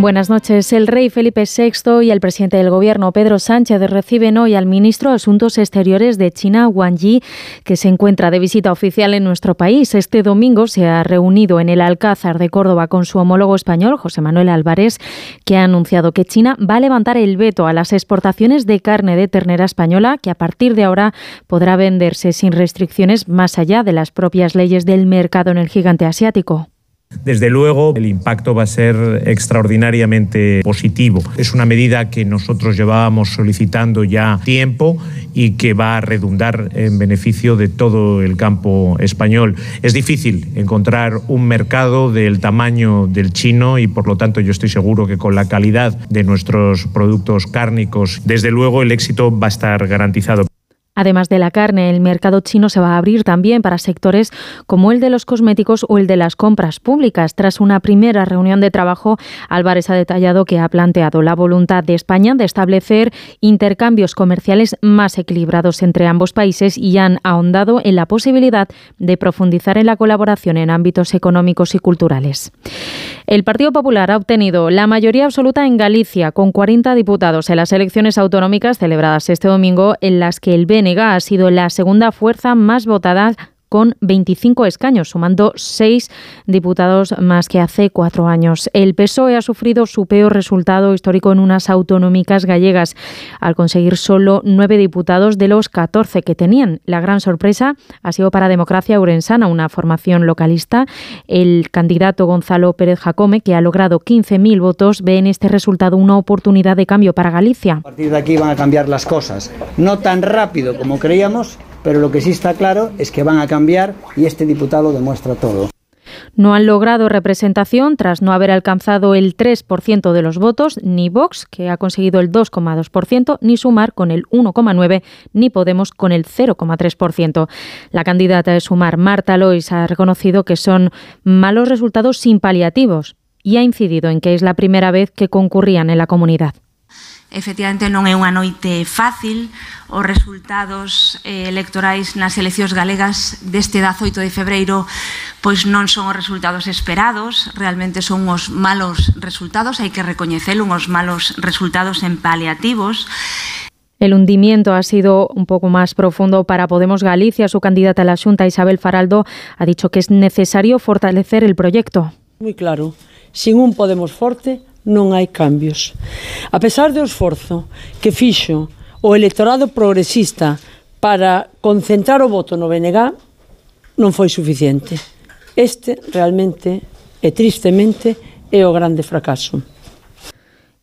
Buenas noches. El rey Felipe VI y el presidente del gobierno Pedro Sánchez reciben hoy al ministro de Asuntos Exteriores de China, Wang Yi, que se encuentra de visita oficial en nuestro país. Este domingo se ha reunido en el Alcázar de Córdoba con su homólogo español, José Manuel Álvarez, que ha anunciado que China va a levantar el veto a las exportaciones de carne de ternera española, que a partir de ahora podrá venderse sin restricciones más allá de las propias leyes del mercado en el gigante asiático. Desde luego, el impacto va a ser extraordinariamente positivo. Es una medida que nosotros llevábamos solicitando ya tiempo y que va a redundar en beneficio de todo el campo español. Es difícil encontrar un mercado del tamaño del chino y por lo tanto yo estoy seguro que con la calidad de nuestros productos cárnicos, desde luego el éxito va a estar garantizado. Además de la carne, el mercado chino se va a abrir también para sectores como el de los cosméticos o el de las compras públicas. Tras una primera reunión de trabajo, Álvarez ha detallado que ha planteado la voluntad de España de establecer intercambios comerciales más equilibrados entre ambos países y han ahondado en la posibilidad de profundizar en la colaboración en ámbitos económicos y culturales. El Partido Popular ha obtenido la mayoría absoluta en Galicia, con 40 diputados en las elecciones autonómicas celebradas este domingo, en las que el Ha sido la segunda fuerza más votada con 25 escaños, sumando seis diputados más que hace cuatro años. El PSOE ha sufrido su peor resultado histórico en unas autonómicas gallegas, al conseguir solo nueve diputados de los 14 que tenían. La gran sorpresa ha sido para Democracia Urensana, una formación localista. El candidato Gonzalo Pérez Jacome, que ha logrado 15.000 votos, ve en este resultado una oportunidad de cambio para Galicia. A partir de aquí van a cambiar las cosas. No tan rápido como creíamos, pero lo que sí está claro es que van a cambiar y este diputado demuestra todo. No han logrado representación tras no haber alcanzado el 3% de los votos, ni Vox, que ha conseguido el 2,2%, ni Sumar con el 1,9%, ni Podemos con el 0,3%. La candidata de Sumar, Marta Lois, ha reconocido que son malos resultados sin paliativos y ha incidido en que es la primera vez que concurrían en la comunidad. Efectivamente non é unha noite fácil, os resultados eh, electorais nas eleccións galegas deste 18 de febreiro pois non son os resultados esperados, realmente son os malos resultados, hai que recoñecelo, uns malos resultados en paliativos. El hundimiento ha sido un poco más profundo para Podemos Galicia. Su candidata a la Junta, Isabel Faraldo, ha dicho que es necesario fortalecer el proyecto. Muy claro, sin un Podemos fuerte non hai cambios. A pesar do esforzo que fixo o electorado progresista para concentrar o voto no BNG, non foi suficiente. Este realmente e tristemente é o grande fracaso.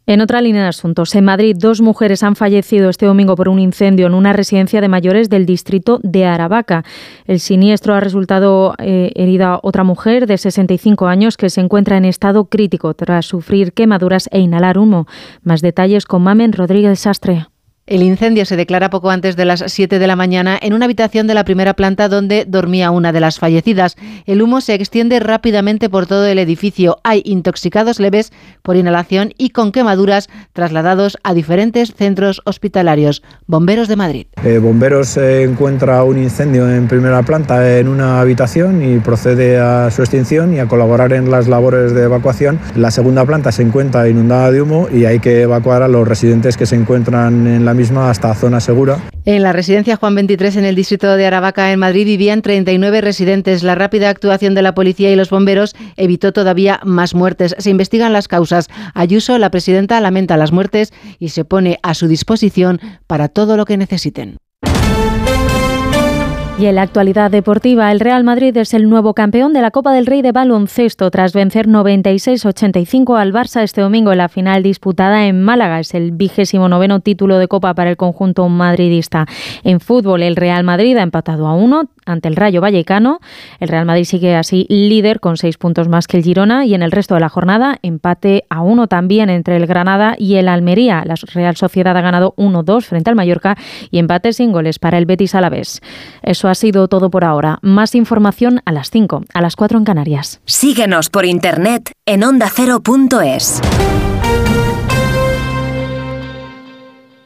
En otra línea de asuntos, en Madrid dos mujeres han fallecido este domingo por un incendio en una residencia de mayores del distrito de Aravaca. El siniestro ha resultado eh, herida otra mujer de 65 años que se encuentra en estado crítico tras sufrir quemaduras e inhalar humo. Más detalles con Mamen Rodríguez Sastre. El incendio se declara poco antes de las 7 de la mañana en una habitación de la primera planta donde dormía una de las fallecidas. El humo se extiende rápidamente por todo el edificio. Hay intoxicados leves por inhalación y con quemaduras trasladados a diferentes centros hospitalarios. Bomberos de Madrid. Eh, bomberos encuentra un incendio en primera planta en una habitación y procede a su extinción y a colaborar en las labores de evacuación. La segunda planta se encuentra inundada de humo y hay que evacuar a los residentes que se encuentran en la misma hasta zona segura. En la residencia Juan 23 en el distrito de Aravaca en Madrid vivían 39 residentes. La rápida actuación de la policía y los bomberos evitó todavía más muertes. Se investigan las causas. Ayuso, la presidenta, lamenta las muertes y se pone a su disposición para todo lo que necesiten. Y en la actualidad deportiva, el Real Madrid es el nuevo campeón de la Copa del Rey de baloncesto tras vencer 96-85 al Barça este domingo en la final disputada en Málaga. Es el vigésimo noveno título de Copa para el conjunto madridista. En fútbol, el Real Madrid ha empatado a uno ante el Rayo Vallecano. El Real Madrid sigue así líder con seis puntos más que el Girona y en el resto de la jornada empate a uno también entre el Granada y el Almería. La Real Sociedad ha ganado 1-2 frente al Mallorca y empate sin goles para el Betis Alavés. Eso ha sido todo por ahora. Más información a las 5, a las 4 en Canarias. Síguenos por internet en ondacero.es.